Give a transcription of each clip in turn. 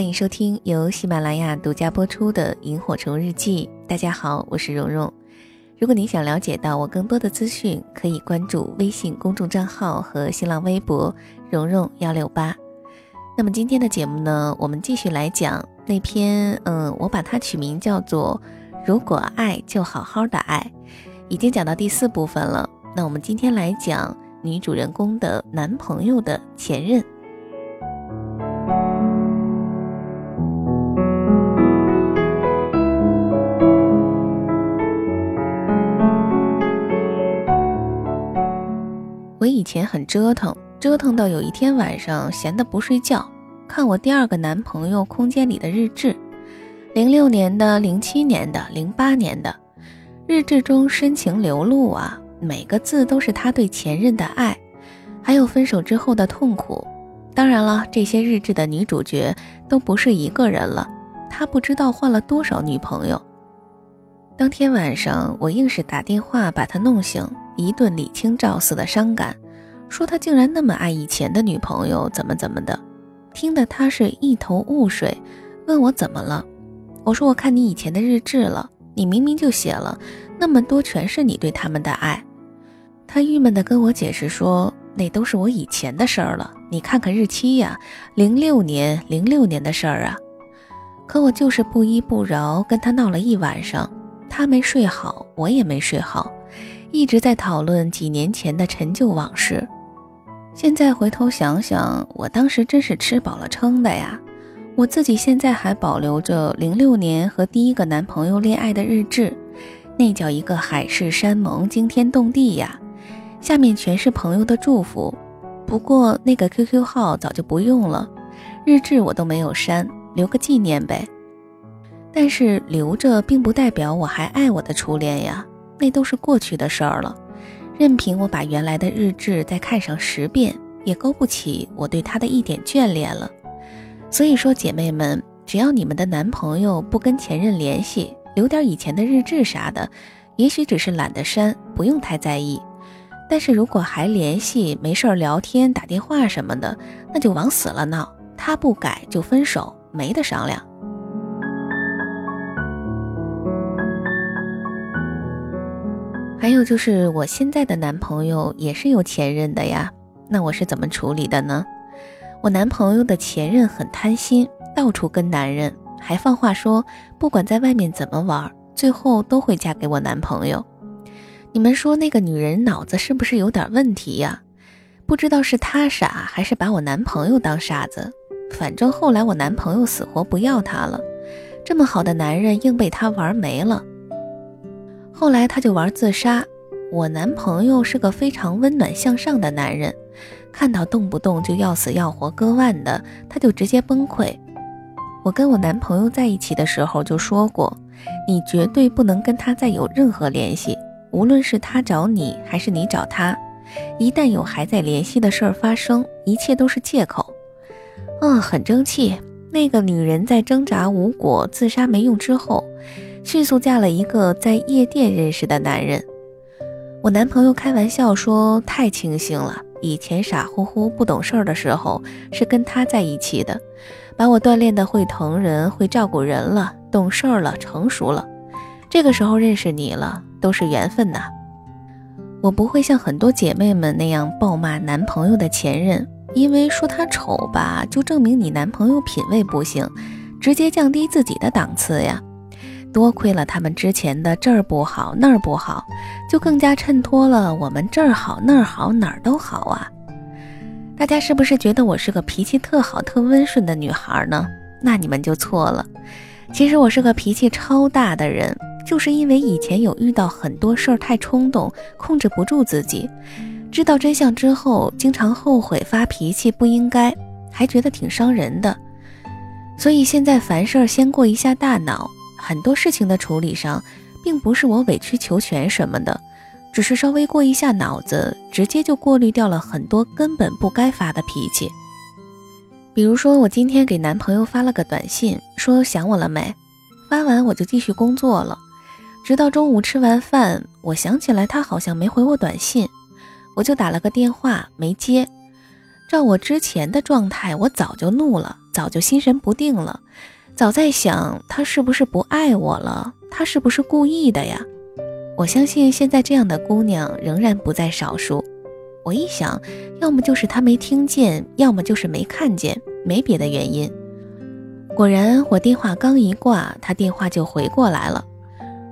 欢迎收听由喜马拉雅独家播出的《萤火虫日记》。大家好，我是蓉蓉。如果你想了解到我更多的资讯，可以关注微信公众账号和新浪微博“蓉蓉幺六八”。那么今天的节目呢，我们继续来讲那篇，嗯，我把它取名叫做《如果爱就好好的爱》，已经讲到第四部分了。那我们今天来讲女主人公的男朋友的前任。以前很折腾，折腾到有一天晚上闲得不睡觉，看我第二个男朋友空间里的日志，零六年的、零七年的、零八年的，日志中深情流露啊，每个字都是他对前任的爱，还有分手之后的痛苦。当然了，这些日志的女主角都不是一个人了，他不知道换了多少女朋友。当天晚上，我硬是打电话把他弄醒。一顿李清照似的伤感，说他竟然那么爱以前的女朋友，怎么怎么的，听得他是一头雾水，问我怎么了。我说我看你以前的日志了，你明明就写了那么多，全是你对他们的爱。他郁闷地跟我解释说，那都是我以前的事儿了，你看看日期呀，零六年，零六年的事儿啊。可我就是不依不饶，跟他闹了一晚上，他没睡好，我也没睡好。一直在讨论几年前的陈旧往事，现在回头想想，我当时真是吃饱了撑的呀！我自己现在还保留着零六年和第一个男朋友恋爱的日志，那叫一个海誓山盟、惊天动地呀！下面全是朋友的祝福，不过那个 QQ 号早就不用了，日志我都没有删，留个纪念呗。但是留着并不代表我还爱我的初恋呀。那都是过去的事儿了，任凭我把原来的日志再看上十遍，也勾不起我对他的一点眷恋了。所以说，姐妹们，只要你们的男朋友不跟前任联系，留点以前的日志啥的，也许只是懒得删，不用太在意。但是如果还联系，没事儿聊天、打电话什么的，那就往死了闹。他不改就分手，没得商量。还有就是我现在的男朋友也是有前任的呀，那我是怎么处理的呢？我男朋友的前任很贪心，到处跟男人，还放话说不管在外面怎么玩，最后都会嫁给我男朋友。你们说那个女人脑子是不是有点问题呀？不知道是她傻还是把我男朋友当傻子，反正后来我男朋友死活不要她了，这么好的男人硬被她玩没了。后来他就玩自杀。我男朋友是个非常温暖向上的男人，看到动不动就要死要活割腕的，他就直接崩溃。我跟我男朋友在一起的时候就说过，你绝对不能跟他再有任何联系，无论是他找你还是你找他，一旦有还在联系的事儿发生，一切都是借口。嗯，很争气。那个女人在挣扎无果、自杀没用之后。迅速嫁了一个在夜店认识的男人。我男朋友开玩笑说：“太清醒了，以前傻乎乎不懂事儿的时候是跟他在一起的，把我锻炼的会疼人、会照顾人了，懂事儿了，成熟了。这个时候认识你了，都是缘分呐。”我不会像很多姐妹们那样暴骂男朋友的前任，因为说他丑吧，就证明你男朋友品味不行，直接降低自己的档次呀。多亏了他们之前的这儿不好那儿不好，就更加衬托了我们这儿好那儿好哪儿都好啊！大家是不是觉得我是个脾气特好、特温顺的女孩呢？那你们就错了。其实我是个脾气超大的人，就是因为以前有遇到很多事儿太冲动，控制不住自己。知道真相之后，经常后悔发脾气不应该，还觉得挺伤人的。所以现在凡事先过一下大脑，很多事情的处理上，并不是我委曲求全什么的，只是稍微过一下脑子，直接就过滤掉了很多根本不该发的脾气。比如说，我今天给男朋友发了个短信，说想我了没？发完我就继续工作了，直到中午吃完饭，我想起来他好像没回我短信，我就打了个电话没接。照我之前的状态，我早就怒了，早就心神不定了，早在想他是不是不爱我了，他是不是故意的呀？我相信现在这样的姑娘仍然不在少数。我一想，要么就是他没听见，要么就是没看见。没别的原因，果然我电话刚一挂，他电话就回过来了。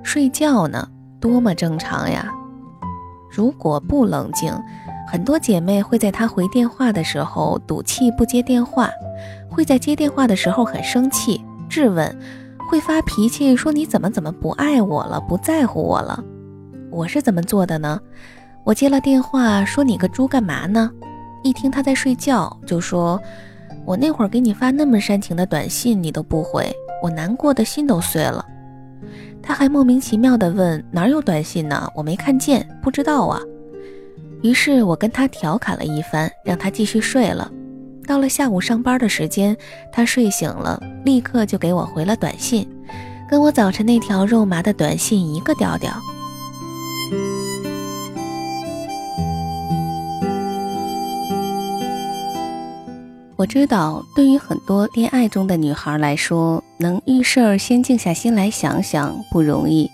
睡觉呢，多么正常呀！如果不冷静，很多姐妹会在他回电话的时候赌气不接电话，会在接电话的时候很生气质问，会发脾气说你怎么怎么不爱我了，不在乎我了。我是怎么做的呢？我接了电话说你个猪干嘛呢？一听他在睡觉，就说。我那会儿给你发那么煽情的短信，你都不回，我难过的心都碎了。他还莫名其妙地问：“哪有短信呢？我没看见，不知道啊。”于是我跟他调侃了一番，让他继续睡了。到了下午上班的时间，他睡醒了，立刻就给我回了短信，跟我早晨那条肉麻的短信一个调调。我知道，对于很多恋爱中的女孩来说，能遇事儿先静下心来想想不容易。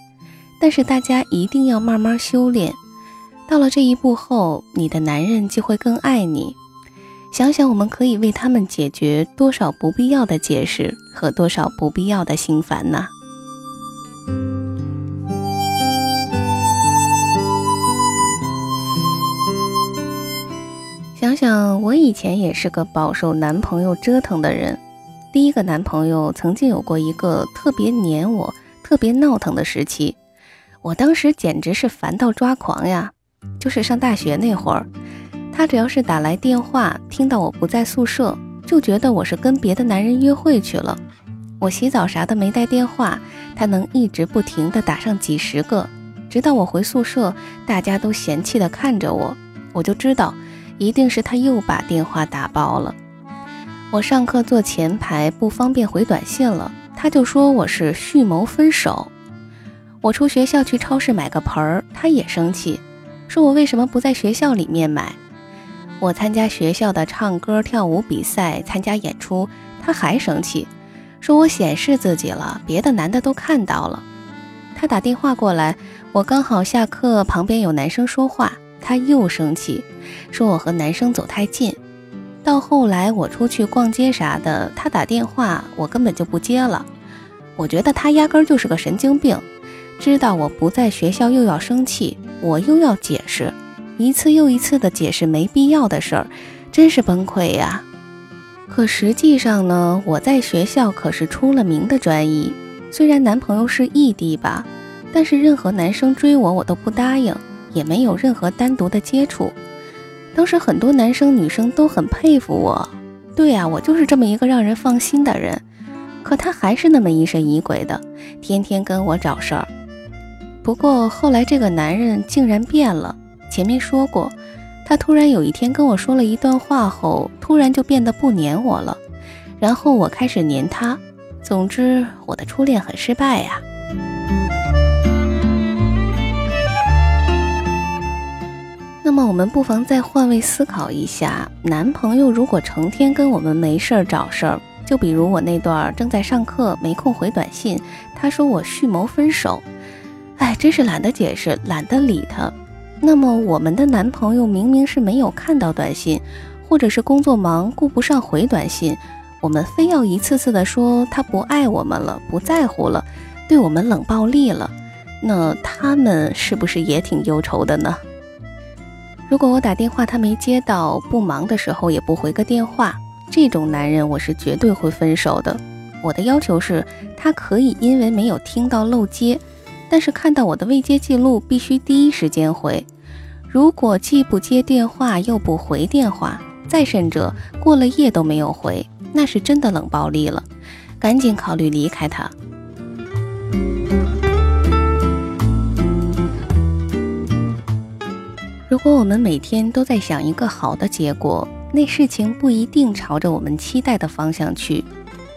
但是大家一定要慢慢修炼，到了这一步后，你的男人就会更爱你。想想我们可以为他们解决多少不必要的解释和多少不必要的心烦呐。想想我以前也是个饱受男朋友折腾的人，第一个男朋友曾经有过一个特别黏我、特别闹腾的时期，我当时简直是烦到抓狂呀！就是上大学那会儿，他只要是打来电话，听到我不在宿舍，就觉得我是跟别的男人约会去了。我洗澡啥的没带电话，他能一直不停的打上几十个，直到我回宿舍，大家都嫌弃的看着我，我就知道。一定是他又把电话打爆了。我上课坐前排不方便回短信了，他就说我是蓄谋分手。我出学校去超市买个盆儿，他也生气，说我为什么不在学校里面买。我参加学校的唱歌跳舞比赛，参加演出，他还生气，说我显示自己了，别的男的都看到了。他打电话过来，我刚好下课，旁边有男生说话。他又生气，说我和男生走太近。到后来我出去逛街啥的，他打电话我根本就不接了。我觉得他压根就是个神经病，知道我不在学校又要生气，我又要解释，一次又一次的解释没必要的事儿，真是崩溃呀。可实际上呢，我在学校可是出了名的专一，虽然男朋友是异地吧，但是任何男生追我我都不答应。也没有任何单独的接触，当时很多男生女生都很佩服我。对呀，我就是这么一个让人放心的人。可他还是那么疑神疑鬼的，天天跟我找事儿。不过后来这个男人竟然变了。前面说过，他突然有一天跟我说了一段话后，突然就变得不黏我了。然后我开始黏他。总之，我的初恋很失败呀。那么我们不妨再换位思考一下，男朋友如果成天跟我们没事儿找事儿，就比如我那段正在上课没空回短信，他说我蓄谋分手，哎，真是懒得解释，懒得理他。那么我们的男朋友明明是没有看到短信，或者是工作忙顾不上回短信，我们非要一次次的说他不爱我们了，不在乎了，对我们冷暴力了，那他们是不是也挺忧愁的呢？如果我打电话他没接到，不忙的时候也不回个电话，这种男人我是绝对会分手的。我的要求是，他可以因为没有听到漏接，但是看到我的未接记录必须第一时间回。如果既不接电话又不回电话，再甚者过了夜都没有回，那是真的冷暴力了，赶紧考虑离开他。如果我们每天都在想一个好的结果，那事情不一定朝着我们期待的方向去。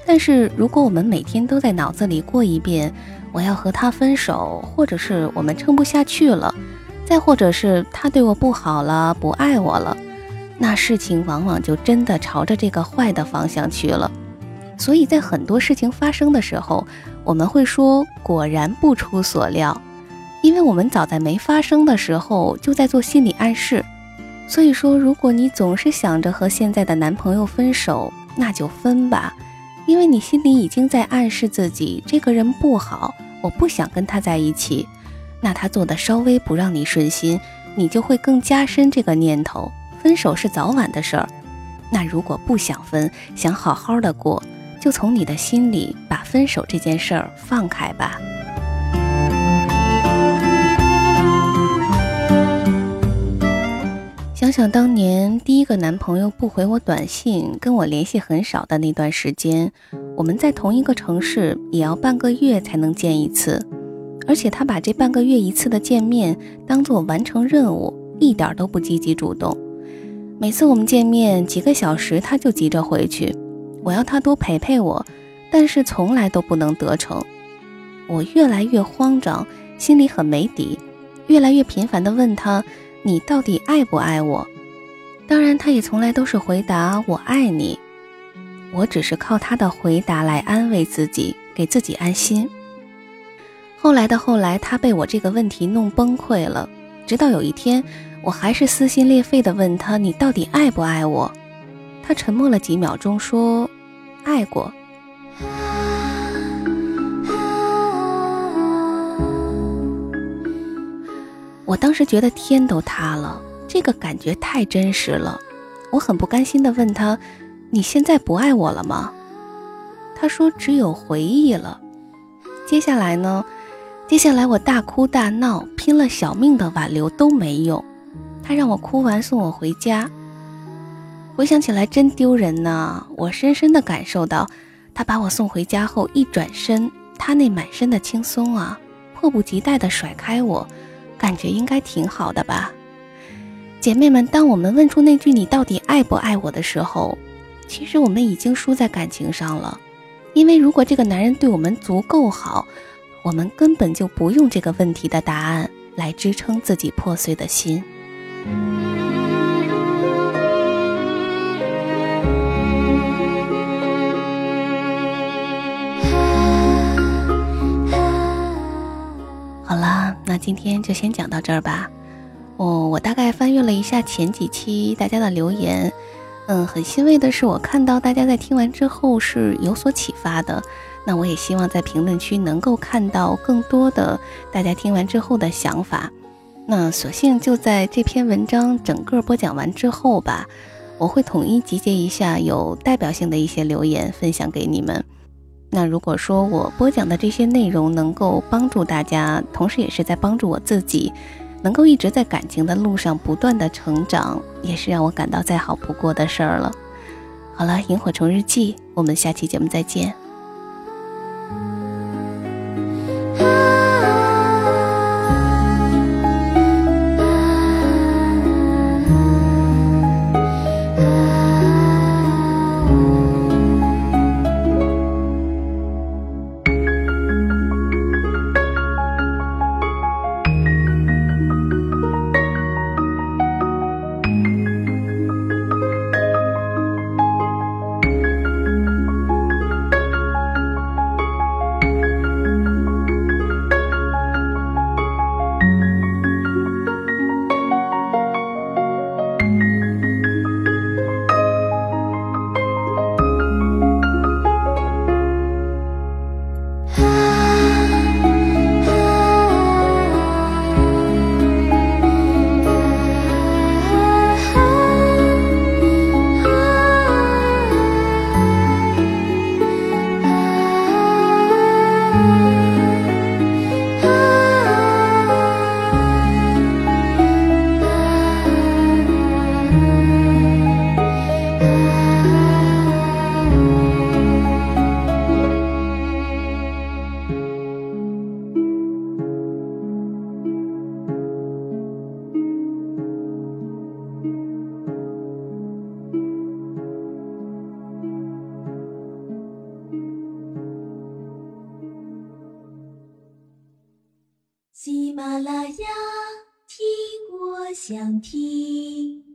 但是如果我们每天都在脑子里过一遍我要和他分手，或者是我们撑不下去了，再或者是他对我不好了，不爱我了，那事情往往就真的朝着这个坏的方向去了。所以在很多事情发生的时候，我们会说果然不出所料。因为我们早在没发生的时候就在做心理暗示，所以说，如果你总是想着和现在的男朋友分手，那就分吧，因为你心里已经在暗示自己这个人不好，我不想跟他在一起。那他做的稍微不让你顺心，你就会更加深这个念头，分手是早晚的事儿。那如果不想分，想好好的过，就从你的心里把分手这件事儿放开吧。想想当年第一个男朋友不回我短信，跟我联系很少的那段时间，我们在同一个城市，也要半个月才能见一次，而且他把这半个月一次的见面当做完成任务，一点都不积极主动。每次我们见面几个小时，他就急着回去，我要他多陪陪我，但是从来都不能得逞。我越来越慌张，心里很没底，越来越频繁地问他。你到底爱不爱我？当然，他也从来都是回答我爱你。我只是靠他的回答来安慰自己，给自己安心。后来的后来，他被我这个问题弄崩溃了。直到有一天，我还是撕心裂肺地问他：“你到底爱不爱我？”他沉默了几秒钟，说：“爱过。”我当时觉得天都塌了，这个感觉太真实了。我很不甘心地问他：“你现在不爱我了吗？”他说：“只有回忆了。”接下来呢？接下来我大哭大闹，拼了小命的挽留都没用。他让我哭完送我回家。回想起来真丢人呐！我深深地感受到，他把我送回家后一转身，他那满身的轻松啊，迫不及待地甩开我。感觉应该挺好的吧，姐妹们。当我们问出那句“你到底爱不爱我”的时候，其实我们已经输在感情上了。因为如果这个男人对我们足够好，我们根本就不用这个问题的答案来支撑自己破碎的心。今天就先讲到这儿吧。哦，我大概翻阅了一下前几期大家的留言，嗯，很欣慰的是，我看到大家在听完之后是有所启发的。那我也希望在评论区能够看到更多的大家听完之后的想法。那索性就在这篇文章整个播讲完之后吧，我会统一集结一下有代表性的一些留言，分享给你们。那如果说我播讲的这些内容能够帮助大家，同时也是在帮助我自己，能够一直在感情的路上不断的成长，也是让我感到再好不过的事儿了。好了，萤火虫日记，我们下期节目再见。马拉雅，听我想听。